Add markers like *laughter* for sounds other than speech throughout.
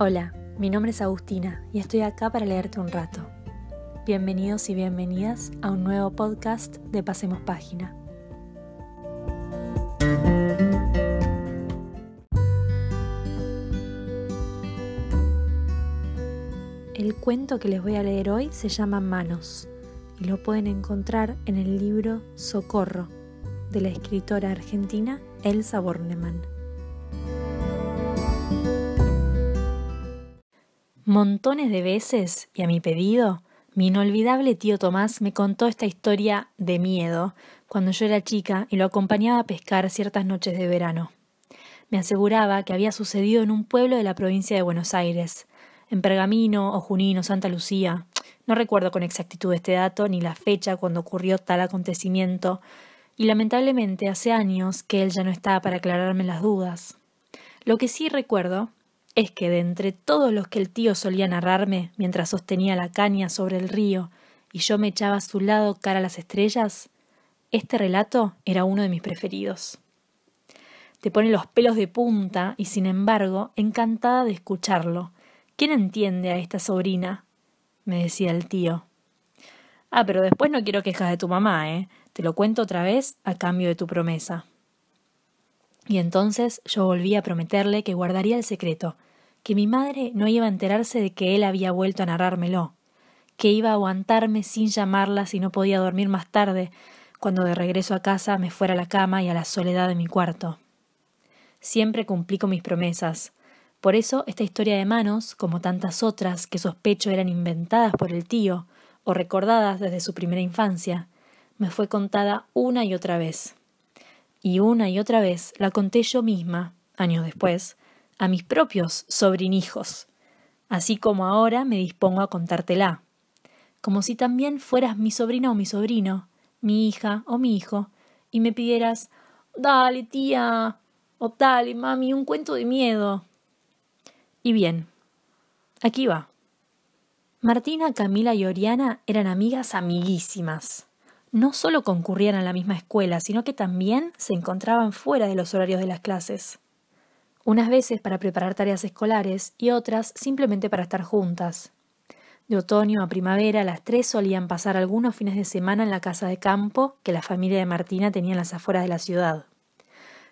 Hola, mi nombre es Agustina y estoy acá para leerte un rato. Bienvenidos y bienvenidas a un nuevo podcast de Pasemos Página. El cuento que les voy a leer hoy se llama Manos y lo pueden encontrar en el libro Socorro de la escritora argentina Elsa Bornemann. Montones de veces, y a mi pedido, mi inolvidable tío Tomás me contó esta historia de miedo cuando yo era chica y lo acompañaba a pescar ciertas noches de verano. Me aseguraba que había sucedido en un pueblo de la provincia de Buenos Aires, en Pergamino o Junín o Santa Lucía. No recuerdo con exactitud este dato ni la fecha cuando ocurrió tal acontecimiento, y lamentablemente hace años que él ya no estaba para aclararme las dudas. Lo que sí recuerdo es que de entre todos los que el tío solía narrarme mientras sostenía la caña sobre el río y yo me echaba a su lado cara a las estrellas, este relato era uno de mis preferidos. Te pone los pelos de punta y sin embargo encantada de escucharlo. ¿Quién entiende a esta sobrina? me decía el tío. Ah, pero después no quiero quejas de tu mamá, ¿eh? Te lo cuento otra vez a cambio de tu promesa. Y entonces yo volví a prometerle que guardaría el secreto, que mi madre no iba a enterarse de que él había vuelto a narrármelo, que iba a aguantarme sin llamarla si no podía dormir más tarde, cuando de regreso a casa me fuera a la cama y a la soledad de mi cuarto. Siempre cumplí con mis promesas. Por eso esta historia de manos, como tantas otras que sospecho eran inventadas por el tío o recordadas desde su primera infancia, me fue contada una y otra vez. Y una y otra vez la conté yo misma, años después, a mis propios sobrinijos, así como ahora me dispongo a contártela, como si también fueras mi sobrina o mi sobrino, mi hija o mi hijo, y me pidieras Dale, tía, o dale, mami, un cuento de miedo. Y bien, aquí va. Martina, Camila y Oriana eran amigas amiguísimas no solo concurrían a la misma escuela, sino que también se encontraban fuera de los horarios de las clases. Unas veces para preparar tareas escolares y otras simplemente para estar juntas. De otoño a primavera, las tres solían pasar algunos fines de semana en la casa de campo que la familia de Martina tenía en las afueras de la ciudad.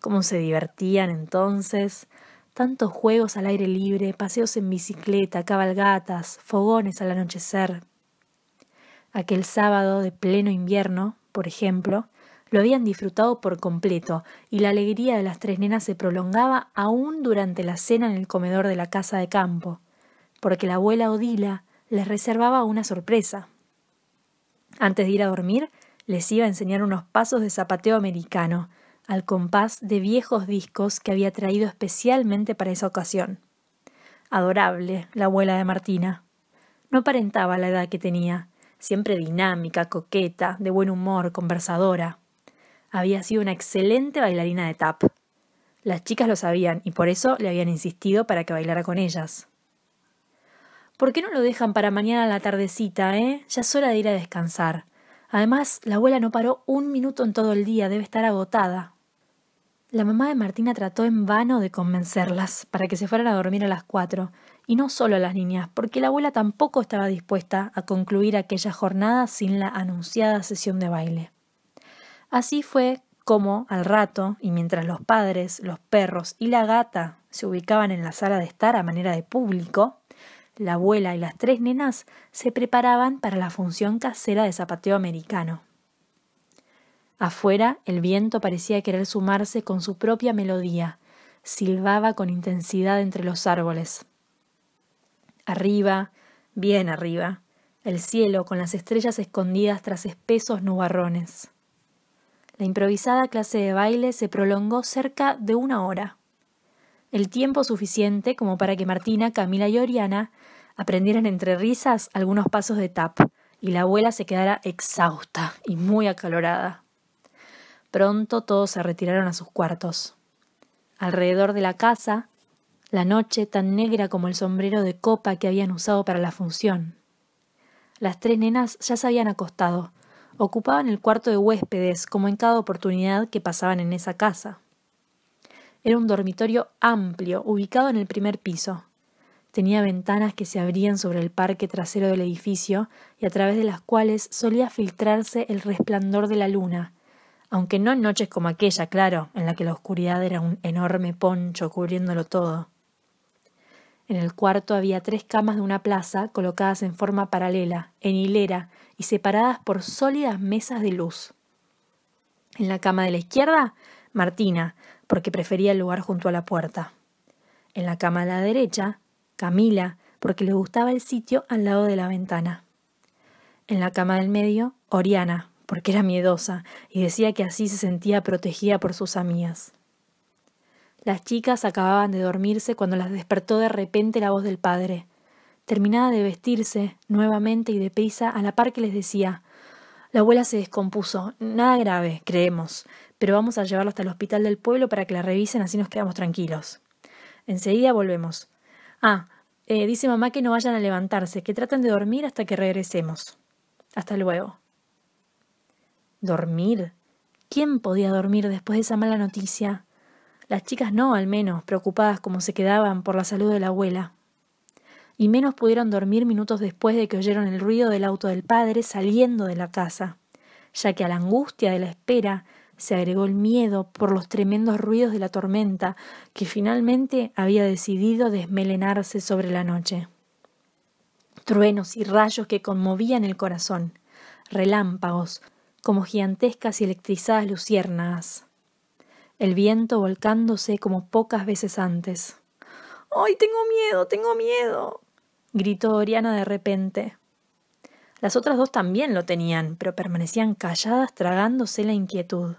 Cómo se divertían entonces. Tantos juegos al aire libre, paseos en bicicleta, cabalgatas, fogones al anochecer, Aquel sábado de pleno invierno, por ejemplo, lo habían disfrutado por completo, y la alegría de las tres nenas se prolongaba aún durante la cena en el comedor de la casa de campo, porque la abuela Odila les reservaba una sorpresa. Antes de ir a dormir, les iba a enseñar unos pasos de zapateo americano, al compás de viejos discos que había traído especialmente para esa ocasión. Adorable, la abuela de Martina. No aparentaba la edad que tenía, siempre dinámica, coqueta, de buen humor, conversadora. Había sido una excelente bailarina de tap. Las chicas lo sabían y por eso le habían insistido para que bailara con ellas. ¿Por qué no lo dejan para mañana a la tardecita, eh? Ya es hora de ir a descansar. Además, la abuela no paró un minuto en todo el día, debe estar agotada. La mamá de Martina trató en vano de convencerlas para que se fueran a dormir a las cuatro, y no solo a las niñas, porque la abuela tampoco estaba dispuesta a concluir aquella jornada sin la anunciada sesión de baile. Así fue como, al rato, y mientras los padres, los perros y la gata se ubicaban en la sala de estar a manera de público, la abuela y las tres nenas se preparaban para la función casera de zapateo americano. Afuera el viento parecía querer sumarse con su propia melodía, silbaba con intensidad entre los árboles. Arriba, bien arriba, el cielo con las estrellas escondidas tras espesos nubarrones. La improvisada clase de baile se prolongó cerca de una hora. El tiempo suficiente como para que Martina, Camila y Oriana aprendieran entre risas algunos pasos de tap y la abuela se quedara exhausta y muy acalorada. Pronto todos se retiraron a sus cuartos. Alrededor de la casa, la noche tan negra como el sombrero de copa que habían usado para la función. Las tres nenas ya se habían acostado, ocupaban el cuarto de huéspedes como en cada oportunidad que pasaban en esa casa. Era un dormitorio amplio, ubicado en el primer piso. Tenía ventanas que se abrían sobre el parque trasero del edificio y a través de las cuales solía filtrarse el resplandor de la luna, aunque no en noches como aquella, claro, en la que la oscuridad era un enorme poncho cubriéndolo todo. En el cuarto había tres camas de una plaza colocadas en forma paralela, en hilera y separadas por sólidas mesas de luz. En la cama de la izquierda, Martina, porque prefería el lugar junto a la puerta. En la cama de la derecha, Camila, porque le gustaba el sitio al lado de la ventana. En la cama del medio, Oriana, porque era miedosa y decía que así se sentía protegida por sus amigas. Las chicas acababan de dormirse cuando las despertó de repente la voz del padre. Terminada de vestirse, nuevamente y deprisa, a la par que les decía La abuela se descompuso. Nada grave, creemos, pero vamos a llevarlo hasta el hospital del pueblo para que la revisen, así nos quedamos tranquilos. Enseguida volvemos. Ah, eh, dice mamá que no vayan a levantarse, que traten de dormir hasta que regresemos. Hasta luego. ¿Dormir? ¿Quién podía dormir después de esa mala noticia? Las chicas no, al menos, preocupadas como se quedaban por la salud de la abuela. Y menos pudieron dormir minutos después de que oyeron el ruido del auto del padre saliendo de la casa, ya que a la angustia de la espera se agregó el miedo por los tremendos ruidos de la tormenta que finalmente había decidido desmelenarse sobre la noche. Truenos y rayos que conmovían el corazón, relámpagos, como gigantescas y electrizadas luciérnagas. El viento volcándose como pocas veces antes. ¡Ay, tengo miedo, tengo miedo! gritó Oriana de repente. Las otras dos también lo tenían, pero permanecían calladas tragándose la inquietud.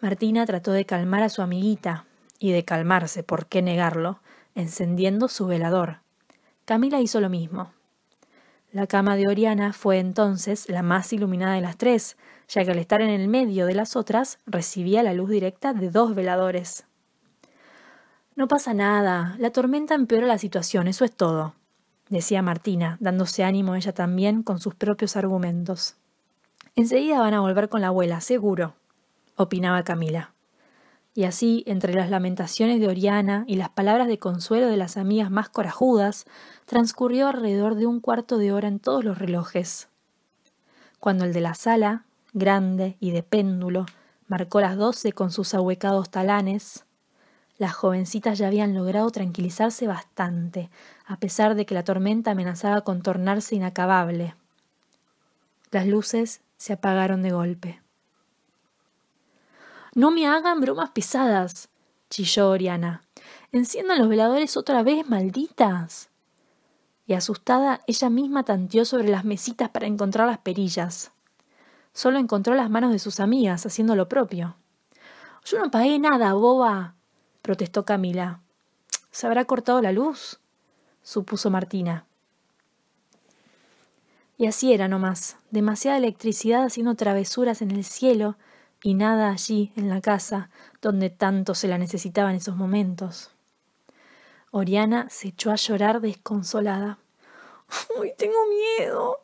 Martina trató de calmar a su amiguita, y de calmarse, ¿por qué negarlo?, encendiendo su velador. Camila hizo lo mismo. La cama de Oriana fue entonces la más iluminada de las tres, ya que al estar en el medio de las otras recibía la luz directa de dos veladores. No pasa nada, la tormenta empeora la situación, eso es todo, decía Martina, dándose ánimo ella también con sus propios argumentos. Enseguida van a volver con la abuela, seguro opinaba Camila. Y así, entre las lamentaciones de Oriana y las palabras de consuelo de las amigas más corajudas, transcurrió alrededor de un cuarto de hora en todos los relojes. Cuando el de la sala, grande y de péndulo, marcó las doce con sus ahuecados talanes, las jovencitas ya habían logrado tranquilizarse bastante, a pesar de que la tormenta amenazaba con tornarse inacabable. Las luces se apagaron de golpe. No me hagan bromas pesadas, chilló Oriana. Enciendan los veladores otra vez, malditas. Y asustada, ella misma tanteó sobre las mesitas para encontrar las perillas. Solo encontró las manos de sus amigas, haciendo lo propio. Yo no pagué nada, boba, protestó Camila. ¿Se habrá cortado la luz? supuso Martina. Y así era nomás, demasiada electricidad haciendo travesuras en el cielo y nada allí en la casa donde tanto se la necesitaba en esos momentos. Oriana se echó a llorar desconsolada. *laughs* ¡Uy, tengo miedo!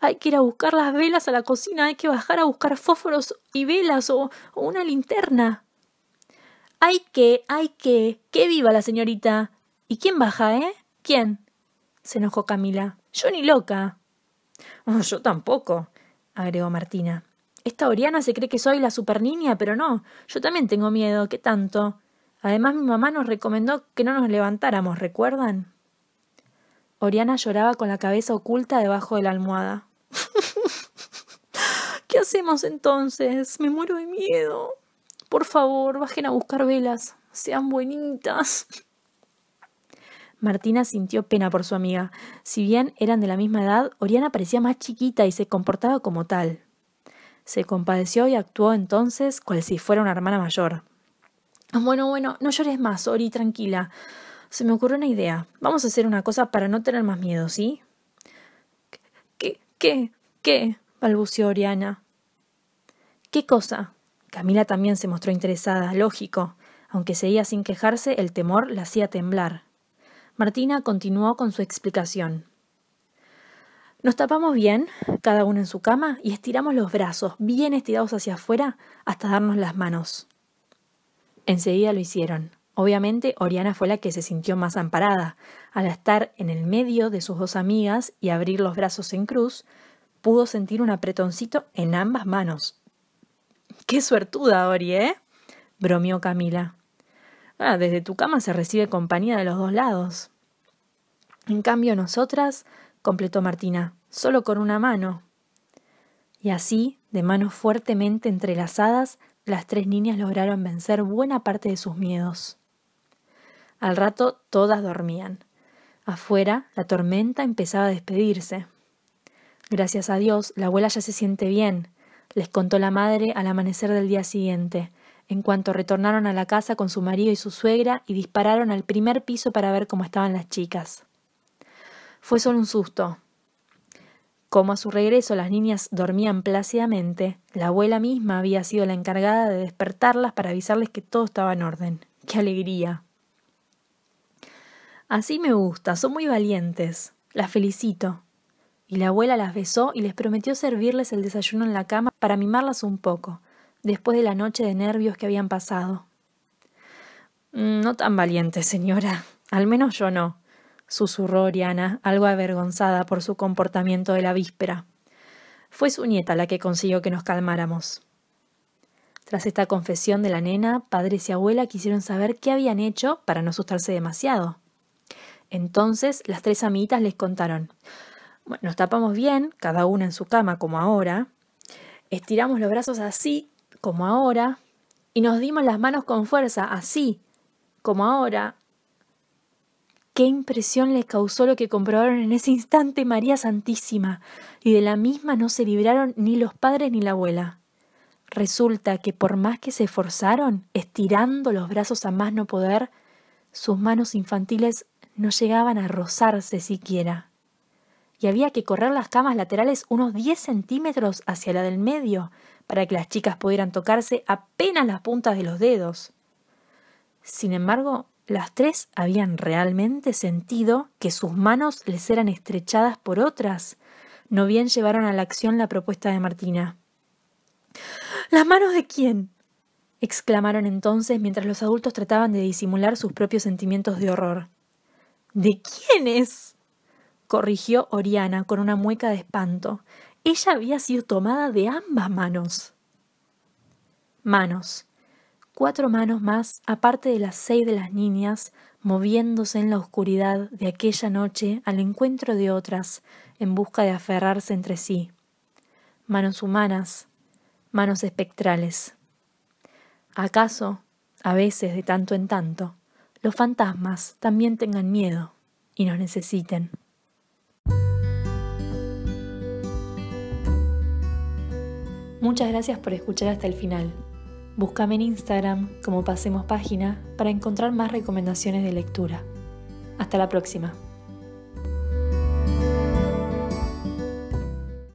Hay que ir a buscar las velas a la cocina, hay que bajar a buscar fósforos y velas o, una linterna. Hay que, hay que, que viva la señorita. ¿Y quién baja, eh? ¿Quién? se enojó Camila. Yo ni loca. *laughs* Yo tampoco, agregó Martina. Esta Oriana se cree que soy la super niña, pero no. Yo también tengo miedo. ¿Qué tanto? Además, mi mamá nos recomendó que no nos levantáramos, ¿recuerdan? Oriana lloraba con la cabeza oculta debajo de la almohada. *laughs* ¿Qué hacemos entonces? Me muero de miedo. Por favor, bajen a buscar velas. Sean buenitas. Martina sintió pena por su amiga. Si bien eran de la misma edad, Oriana parecía más chiquita y se comportaba como tal. Se compadeció y actuó entonces cual si fuera una hermana mayor. Bueno, bueno, no llores más, Ori, tranquila. Se me ocurrió una idea. Vamos a hacer una cosa para no tener más miedo, ¿sí? ¿Qué? ¿Qué? ¿Qué? balbuceó Oriana. ¿Qué cosa? Camila también se mostró interesada, lógico. Aunque seguía sin quejarse, el temor la hacía temblar. Martina continuó con su explicación. Nos tapamos bien, cada uno en su cama, y estiramos los brazos bien estirados hacia afuera hasta darnos las manos. Enseguida lo hicieron. Obviamente, Oriana fue la que se sintió más amparada. Al estar en el medio de sus dos amigas y abrir los brazos en cruz, pudo sentir un apretoncito en ambas manos. ¡Qué suertuda, Ori, eh! bromeó Camila. Ah, desde tu cama se recibe compañía de los dos lados. En cambio, nosotras, completó Martina, solo con una mano. Y así, de manos fuertemente entrelazadas, las tres niñas lograron vencer buena parte de sus miedos. Al rato todas dormían. Afuera, la tormenta empezaba a despedirse. Gracias a Dios, la abuela ya se siente bien, les contó la madre al amanecer del día siguiente, en cuanto retornaron a la casa con su marido y su suegra y dispararon al primer piso para ver cómo estaban las chicas. Fue solo un susto. Como a su regreso las niñas dormían plácidamente, la abuela misma había sido la encargada de despertarlas para avisarles que todo estaba en orden. ¡Qué alegría! Así me gusta, son muy valientes. Las felicito y la abuela las besó y les prometió servirles el desayuno en la cama para mimarlas un poco, después de la noche de nervios que habían pasado. Mm, no tan valiente, señora. Al menos yo no, susurró Oriana, algo avergonzada por su comportamiento de la víspera. Fue su nieta la que consiguió que nos calmáramos. Tras esta confesión de la nena, padres y abuela quisieron saber qué habían hecho para no asustarse demasiado. Entonces las tres amitas les contaron nos tapamos bien, cada una en su cama como ahora, estiramos los brazos así como ahora, y nos dimos las manos con fuerza, así como ahora. Qué impresión les causó lo que comprobaron en ese instante María Santísima, y de la misma no se libraron ni los padres ni la abuela. Resulta que por más que se esforzaron, estirando los brazos a más no poder, sus manos infantiles no llegaban a rozarse siquiera y había que correr las camas laterales unos 10 centímetros hacia la del medio para que las chicas pudieran tocarse apenas las puntas de los dedos. Sin embargo, las tres habían realmente sentido que sus manos les eran estrechadas por otras. No bien llevaron a la acción la propuesta de Martina. ¿Las manos de quién? exclamaron entonces mientras los adultos trataban de disimular sus propios sentimientos de horror. ¿De quiénes? corrigió Oriana con una mueca de espanto. Ella había sido tomada de ambas manos. Manos. Cuatro manos más, aparte de las seis de las niñas, moviéndose en la oscuridad de aquella noche al encuentro de otras, en busca de aferrarse entre sí. Manos humanas, manos espectrales. ¿Acaso, a veces de tanto en tanto, los fantasmas también tengan miedo y nos necesiten? Muchas gracias por escuchar hasta el final. Búscame en Instagram como Pasemos Página para encontrar más recomendaciones de lectura. Hasta la próxima.